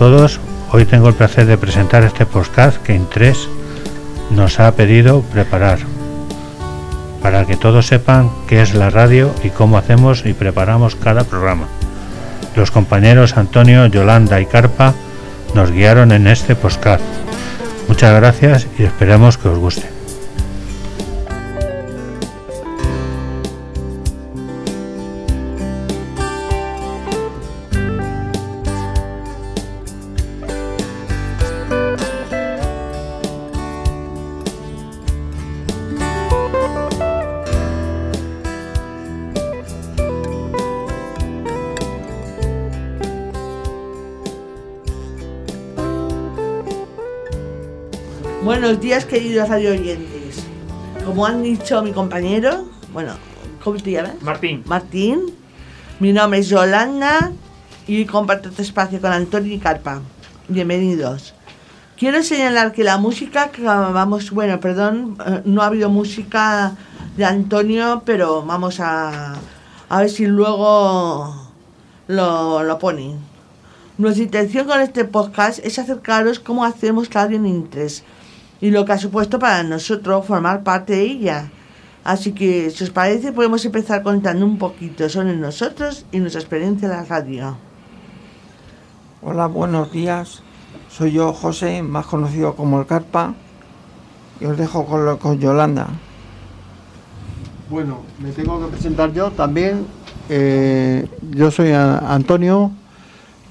Todos, hoy tengo el placer de presentar este podcast que Intres nos ha pedido preparar para que todos sepan qué es la radio y cómo hacemos y preparamos cada programa. Los compañeros Antonio, Yolanda y Carpa nos guiaron en este podcast. Muchas gracias y esperemos que os guste. Buenos días, queridos radio oyentes. Como han dicho mi compañero, bueno, ¿cómo te llamas? Martín. Martín. Mi nombre es Yolanda y comparto este espacio con Antonio y Carpa. Bienvenidos. Quiero señalar que la música que vamos, bueno, perdón, eh, no ha habido música de Antonio, pero vamos a, a ver si luego lo, lo ponen. Nuestra intención con este podcast es acercaros cómo hacemos radio en Intres y lo que ha supuesto para nosotros formar parte de ella. Así que, si os parece, podemos empezar contando un poquito sobre nosotros y nuestra experiencia en la radio. Hola, buenos días. Soy yo, José, más conocido como el Carpa, y os dejo con, lo- con Yolanda. Bueno, me tengo que presentar yo también. Eh, yo soy a- Antonio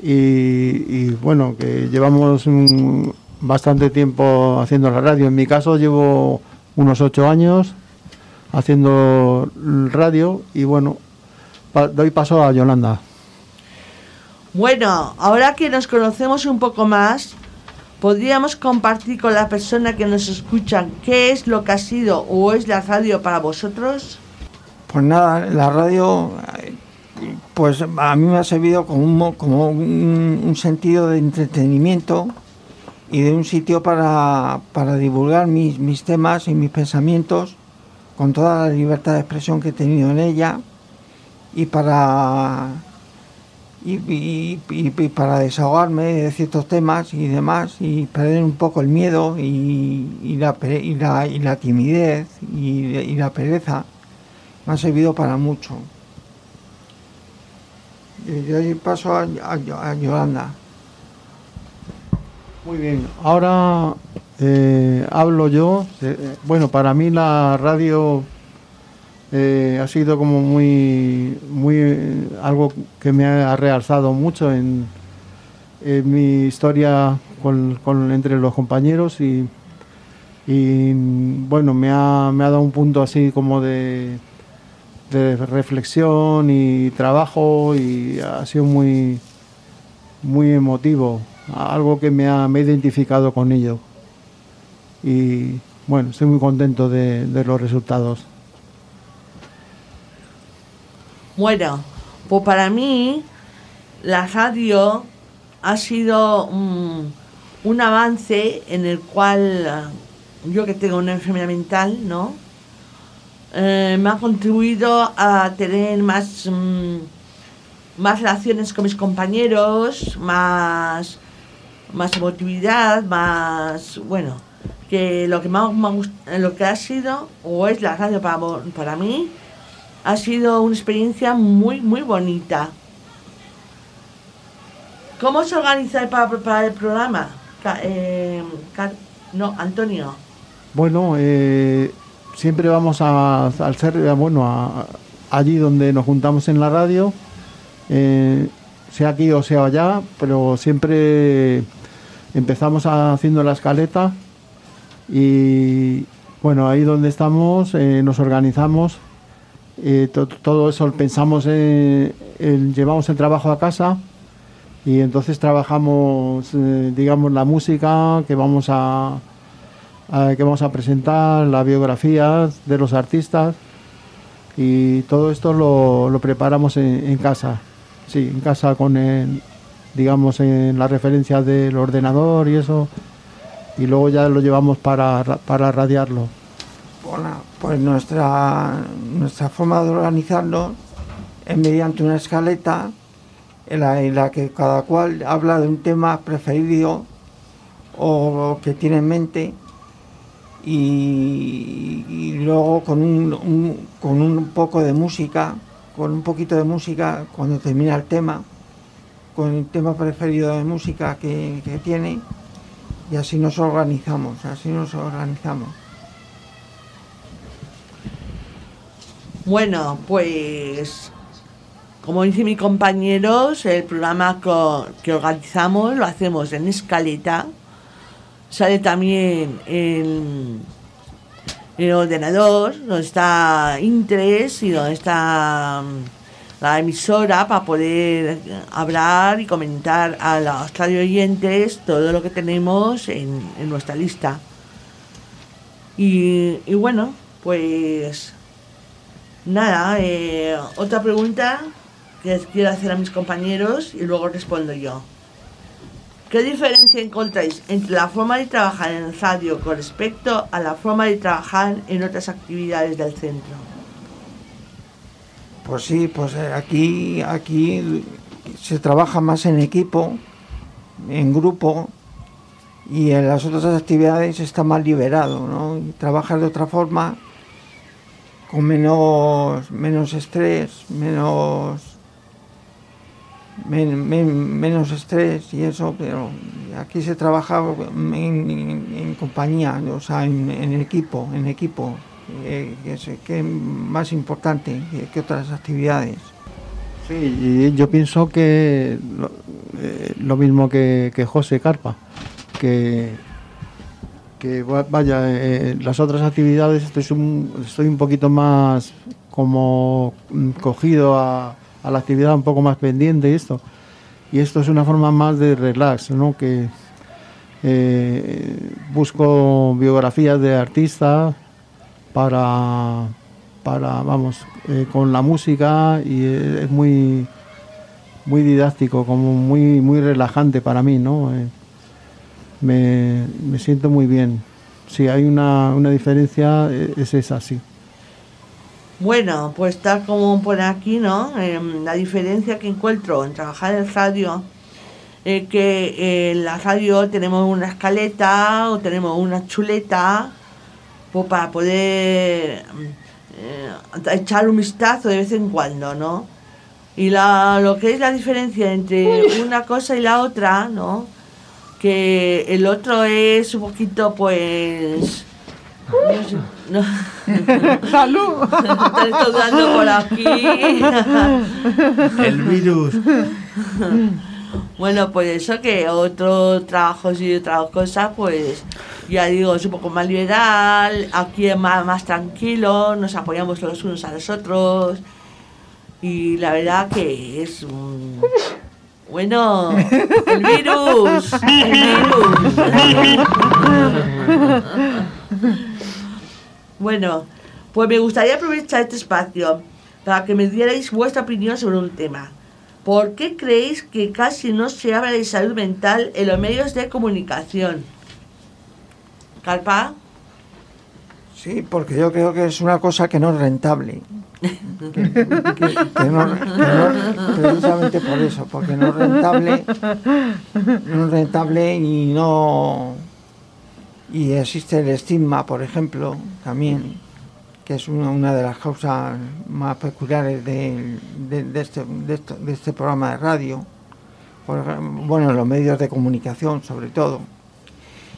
y, y, bueno, que llevamos un- bastante tiempo haciendo la radio. En mi caso llevo unos ocho años haciendo radio y bueno, pa- doy paso a Yolanda. Bueno, ahora que nos conocemos un poco más, podríamos compartir con la persona que nos escucha qué es lo que ha sido o es la radio para vosotros. Pues nada, la radio, pues a mí me ha servido como un, mo- como un, un sentido de entretenimiento y de un sitio para, para divulgar mis, mis temas y mis pensamientos con toda la libertad de expresión que he tenido en ella y para y, para desahogarme de ciertos temas y demás y perder un poco el miedo y, la, la, y la timidez y, la pereza me ha servido para mucho. Y doy paso a, a- a Yolanda. Muy bien, ahora eh, hablo yo. Eh, bueno, para mí la radio eh, ha sido como muy, muy eh, algo que me ha realzado mucho en, mi historia con, entre los compañeros y, y, bueno, me ha, me ha dado un punto así como de, de reflexión y trabajo y ha sido muy, muy emotivo, algo que me ha, me he identificado con ello. Y bueno, estoy muy contento de, de los resultados. Bueno, pues para mí la radio ha sido un, un avance en el cual ah, yo que tengo una enfermedad mental, ¿no? Eh, me ha contribuido a tener más, mm, más relaciones con mis compañeros, más, más emotividad, más, bueno, que lo que más me lo que ha sido, o es la radio para, para mí, ha sido una experiencia muy, muy bonita. ¿Cómo se organiza para preparar el programa? Eh, no, Antonio. Bueno, eh, siempre vamos a, al ser, eh, bueno, a- allí donde nos juntamos en la radio, eh, sea aquí o sea allá, pero siempre empezamos haciendo la escaleta y bueno, ahí donde estamos eh, nos organizamos, eh, to- todo eso pensamos, en, en- llevamos el trabajo a casa y entonces trabajamos, eh, digamos, la música que vamos a, que vamos a presentar, las biografías de los artistas y todo esto lo, lo preparamos en, en casa, sí, en casa con el, digamos, en la referencia del ordenador y eso, y luego ya lo llevamos para, ra- para radiarlo. Bueno, pues nuestra, nuestra forma de organizarnos es mediante una escaleta en la, en la que cada cual habla de un tema preferido o que tiene en mente y, luego con un- con un poco de música, con un poquito de música cuando termina el tema, con el tema preferido de música que, tiene y así nos organizamos, así nos organizamos. Bueno, pues como dicen mis compañeros, el programa que organizamos lo hacemos en escaleta. Sale también en el ordenador, donde está Interés y donde está mm, la emisora para poder hablar y comentar a los radio oyentes todo lo que tenemos en, en nuestra lista. Y, y bueno, pues nada, eh, otra pregunta que quiero hacer a mis compañeros y luego respondo yo. ¿Qué diferencia encontráis entre la forma de trabajar en el radio con respecto a la forma de trabajar en otras actividades del centro? Pues sí, pues eh, aquí, aquí se trabaja más en equipo, en grupo, y en las otras actividades está más liberado, ¿no? Y trabajas de otra forma, con menos, menos estrés, menos, men- men- menos estrés y eso, pero aquí se trabaja en, compañía, o sea, en equipo, en equipo, eh, que es, más importante que, que otras actividades. Sí, yo pienso que lo, eh, mismo que, José Carpa, que, que va- vaya, eh, las otras actividades estoy un, poquito más como mm, cogido a, la actividad un poco más pendiente y esto. Y esto es una forma más de relax, ¿no? Que eh, busco biografías de artistas para, para vamos, eh, con la música y eh, es muy, muy didáctico, como muy, muy relajante para mí, ¿no? Eh, me, me siento muy bien. Si hay una, una diferencia, eh, es esa, sí. Bueno, pues tal como pone aquí, ¿no? Em, la diferencia que encuentro en trabajar en radio es que eh, en la radio tenemos una escaleta o tenemos una chuleta pues, para poder mm, eh, echar un vistazo de vez en cuando, ¿no? Y la, lo que es la diferencia entre una cosa y la otra, ¿no? Que el otro es un poquito, pues... No sé, no. ¡Salud! Están estudiando por aquí. El virus. Bueno, pues eso que otros trabajos y otras cosas, pues ya digo, es un poco más liberal, aquí es más, más tranquilo, nos apoyamos los unos a los otros y la verdad que es un... Bueno, el virus, el virus. Bueno, pues me gustaría aprovechar este espacio para que me dierais vuestra opinión sobre un tema. ¿Por qué creéis que casi no se habla de salud mental en los medios de comunicación? ¿Carpa? Sí, porque yo creo que es una cosa que no es rentable. No- precisamente por eso, porque no es rentable, no es rentable y no y existe el estigma, por ejemplo, también, que es una, de las causas más peculiares de, este, este programa de radio, por bueno, en los medios de comunicación sobre todo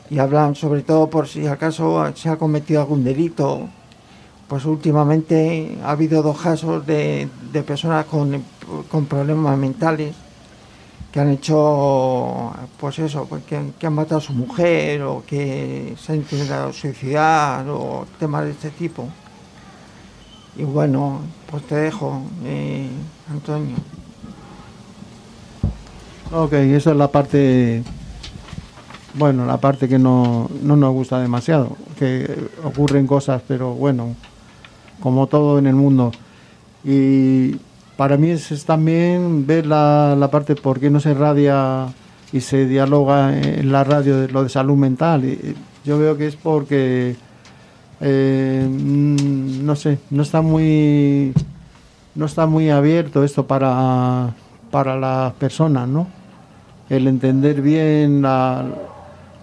y hablan sobre todo por si acaso se ha cometido algún delito. Pues últimamente ha habido dos casos de, personas con, problemas mentales que han hecho, pues eso, pues que, que han matado a su mujer o que se han intentado suicidar o temas de este tipo. Y bueno, pues te dejo, eh, Antonio. Ok, esa es la parte, bueno, la parte que no, no nos gusta demasiado, que ocurren cosas, pero bueno, como todo en el mundo. Y para mí es, también ver la, la parte por qué no se radia y se dialoga en la radio de lo de salud mental. Y yo veo que es porque, eh, mm, no sé, no está muy, no está muy abierto esto para para las personas, ¿no? El entender bien la,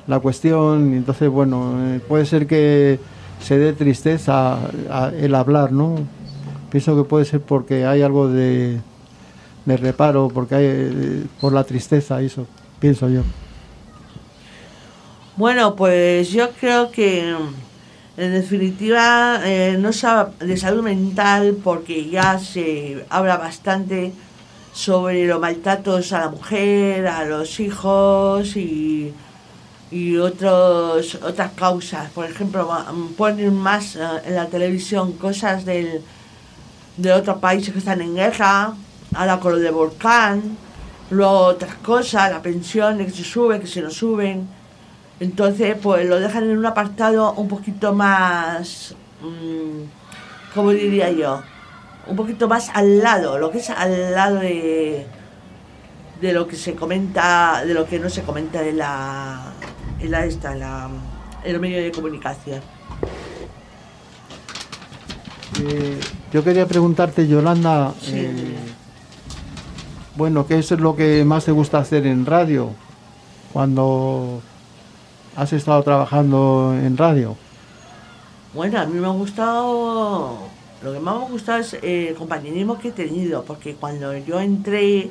la cuestión, entonces, bueno, eh, puede ser que se dé tristeza el hablar, ¿no? Pienso que puede ser porque hay algo de, de reparo, porque hay eh, por la tristeza, eso, pienso yo. Bueno, pues yo creo que en definitiva eh, no se habla de salud mental porque ya se habla bastante sobre los maltratos a la mujer, a los hijos y, y otros, otras causas. Por ejemplo, ma- ponen más eh, en la televisión cosas del, de otros países que están en guerra, ahora con lo de volcán, luego otras cosas, la pensión que se sube, que se no suben. Entonces, pues lo dejan en un apartado un poquito más, mm, ¿cómo diría yo? Un poquito más al lado, lo que es al lado de, de lo que se comenta, de lo que no se comenta en la, en la esta, en, la, en los medios de comunicación. Eh, yo quería preguntarte, Yolanda, Sí. eh, bueno, ¿qué es lo que más te gusta hacer en radio cuando has estado trabajando en radio? Bueno, a mí me ha gustado, lo que más me ha gustado es eh, el compañerismo que he tenido, porque cuando yo entré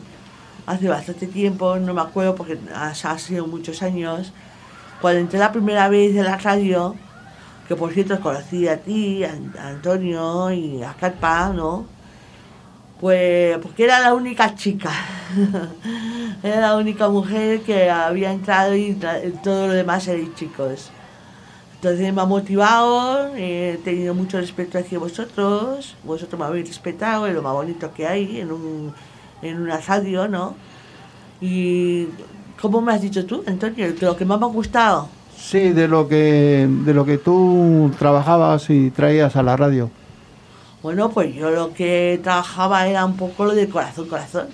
hace bastante tiempo, no me acuerdo porque ha, sido muchos años, cuando entré la primera vez en la radio, que por cierto conocí a ti, a Antonio y a Carpa, ¿no? Pues porque era la única chica, era la única mujer que había entrado y todo lo demás eran chicos. Entonces me ha motivado, eh, he tenido mucho respeto hacia vosotros, vosotros me habéis respetado, es lo más bonito que hay en, un, en una radio, ¿no? Y, ¿cómo me has dicho tú, Antonio? Que lo que más me ha gustado. Sí, de lo que de lo que tú trabajabas y traías a la radio. Bueno, pues yo lo que trabajaba era un poco lo de corazón, corazón.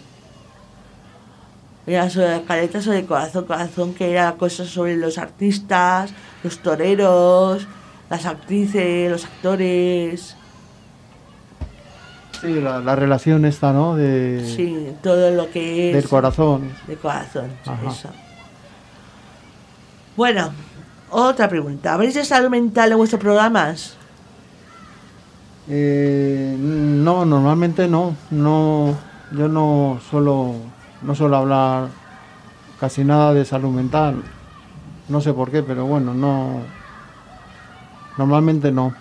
Era sobre escaletas sobre corazón, corazón, que era cosas sobre los artistas, los toreros, las actrices, los actores. Sí, la, la relación esta, ¿no? De, Sí, todo lo que es del corazón. de corazón. Eso. Bueno, otra pregunta. ¿Habréis de salud mental en vuestros programas? Eh, no, normalmente no. No, yo no suelo, no suelo hablar casi nada de salud mental. No sé por qué, pero bueno, no. Normalmente no.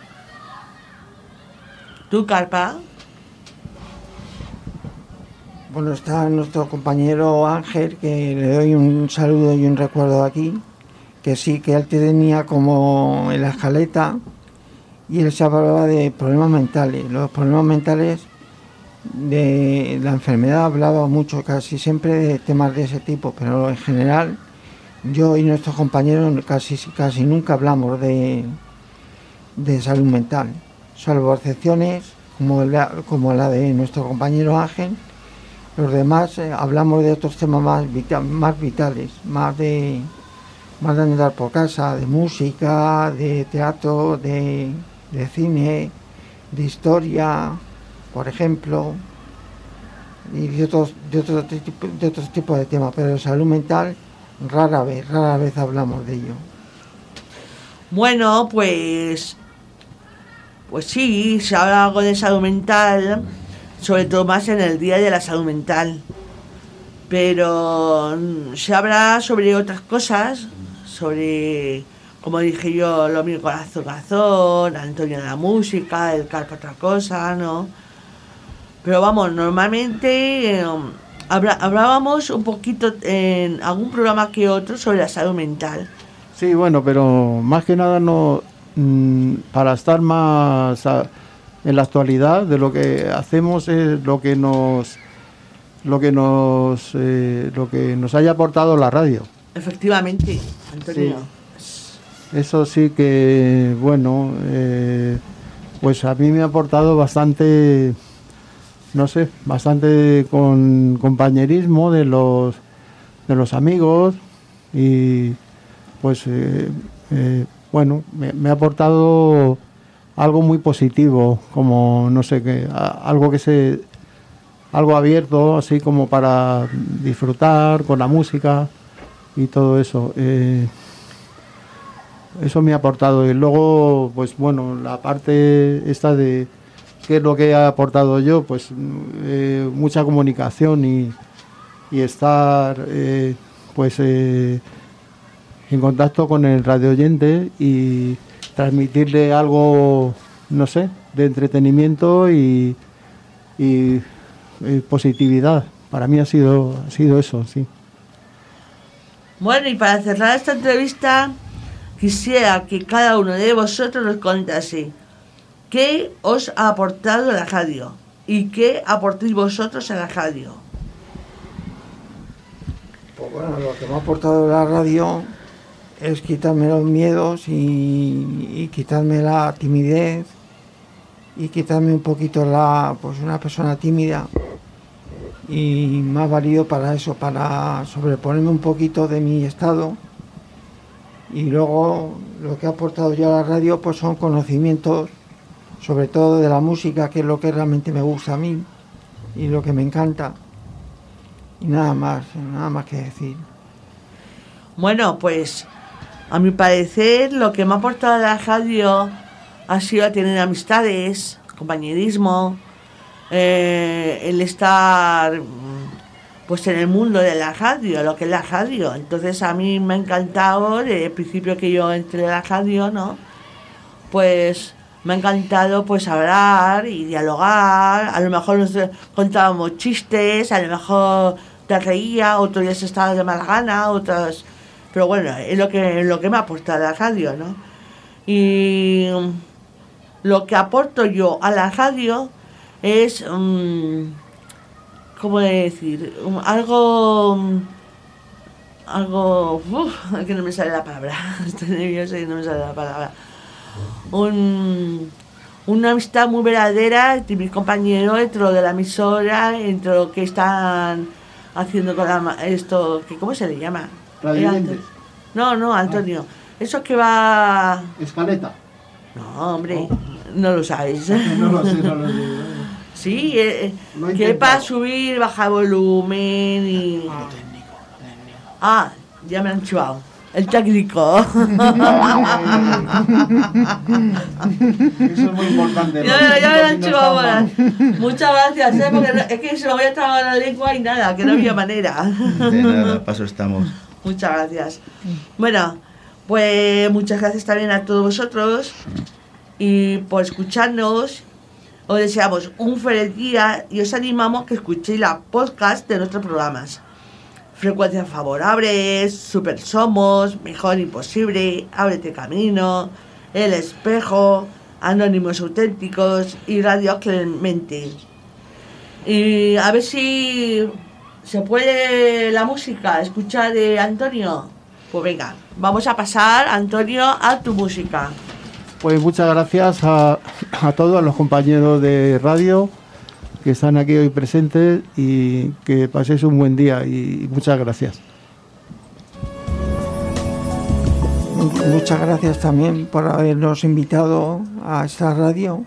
¿Tú, Carpa? Bueno, está nuestro compañero Ángel, que le doy un saludo y un recuerdo aquí, que sí, que él tenía como en la escaleta y él se hablaba de problemas mentales. Los problemas mentales de la enfermedad hablaba mucho, casi siempre de temas de ese tipo, pero en general yo y nuestros compañeros casi, casi nunca hablamos de, de salud mental, salvo excepciones como la, como la de nuestro compañero Ángel. Los demás eh, hablamos de otros temas más, vita- más vitales, más de, más de andar por casa, de música, de teatro, de, de cine, de historia, por ejemplo, y de otros, de tipo- de otros tipos de temas, pero de salud mental rara vez, rara vez hablamos de ello. Bueno, pues. Pues sí, se habla algo de salud mental, sobre todo más en el Día de la Salud Mental. Pero se habla sobre otras cosas, sobre, como dije yo, lo mío corazón, corazón, Antonio de la música, el Carpa otra cosa, ¿no? Pero vamos, normalmente eh, habla- hablábamos un poquito en algún programa que otro sobre la salud mental. Sí, bueno, pero más que nada no mm, para estar más a- en la actualidad de lo que hacemos es lo que nos lo que nos eh, lo que nos haya aportado la radio. Efectivamente, Antonio. Eso sí que bueno, eh, pues a mí me ha aportado bastante, no sé, bastante con compañerismo de los de los amigos y pues eh, eh, bueno, me, ha aportado algo muy positivo, como no sé qué, a- algo que se algo abierto, así como para disfrutar con la música y todo eso. Eh, eso me ha aportado. Y luego, pues bueno, la parte esta de qué es lo que he aportado yo, pues eh, mucha comunicación y, y estar eh, pues eh, en contacto con el radio oyente y transmitirle algo, no sé, de entretenimiento y, y positividad. Para mí ha sido, ha sido eso, sí. Bueno, y para cerrar esta entrevista, quisiera que cada uno de vosotros nos contase qué os ha aportado la radio y qué aportéis vosotros a la radio. Pues bueno, lo que me ha aportado la radio es quitarme los miedos y, quitarme la timidez y quitarme un poquito la, pues una persona tímida. Y me ha valido para eso, para sobreponerme un poquito de mi estado. Y luego lo que ha aportado yo a la radio pues son conocimientos sobre todo de la música que es lo que realmente me gusta a mí y lo que me encanta y nada más, nada más que decir. Bueno, pues a mi parecer lo que me ha aportado la radio ha sido tener amistades, compañerismo, eh, el estar pues en el mundo de la radio, lo que es la radio. Entonces a mí me ha encantado, desde el principio que yo entré a la radio, ¿no? Pues me ha encantado pues hablar y dialogar, a lo mejor nos contábamos chistes, a lo mejor te reía, otros días estabas de mala gana, otras... Pero bueno, es lo que, lo que me ha aportado la radio, ¿no? Y lo que aporto yo a la radio es, mm, ¿cómo decir? Um, algo, mm, algo, uf, que no me sale la palabra, estoy nerviosa y no me sale la palabra. Un, una amistad muy verdadera entre mis compañeros, entre lo de la emisora, entre lo que están haciendo con la, ma- esto, que ¿cómo se le llama? No, no, Antonio. Eso que va... Escaleta. No, hombre, no lo sabes. No lo sé, no lo sé. Sí, eh, eh, que para subir, bajar volumen y... Ah, ya me han chivado. El técnico. Eso es muy importante. ya, ya. Muchas gracias, ¿eh? porque es que se me voy a trabar la lengua y nada, que no había manera. De nada, paso estamos. Muchas gracias. Bueno, pues muchas gracias también a todos vosotros y por escucharnos. Os deseamos un feliz día y os animamos a que escuchéis la podcast de nuestros programas. Frecuencias favorables, Super Somos, Mejor Imposible, Ábrete Camino, El Espejo, Anónimos Auténticos y Radio Clemente. Y a ver si se puede la música escuchar de Antonio. Pues venga, vamos a pasar, Antonio, a tu música. Pues muchas gracias a, a todos, a los compañeros de radio que están aquí hoy presentes y que paséis un buen día y muchas gracias. Muchas gracias también por habernos invitado a esta radio.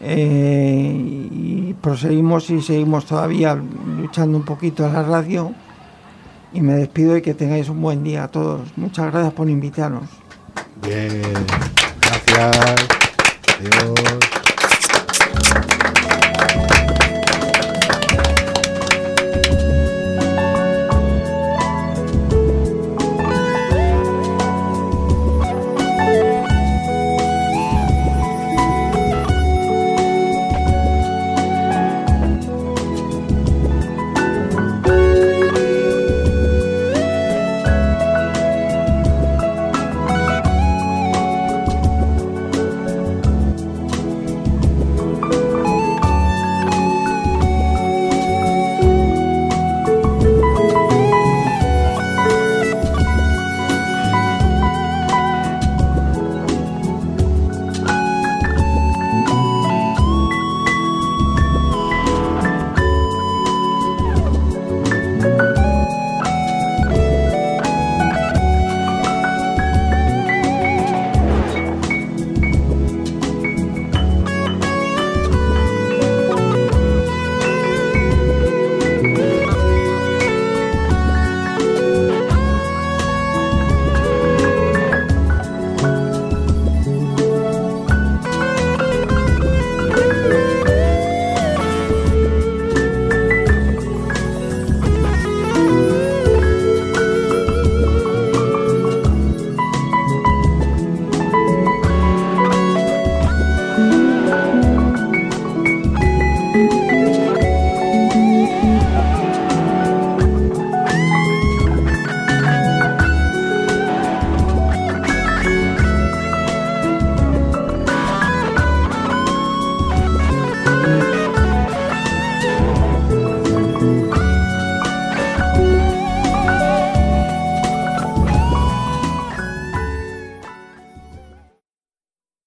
Eh, y proseguimos y seguimos todavía luchando un poquito a la radio. Y me despido y que tengáis un buen día a todos. Muchas gracias por invitarnos. Bien, gracias. Adiós.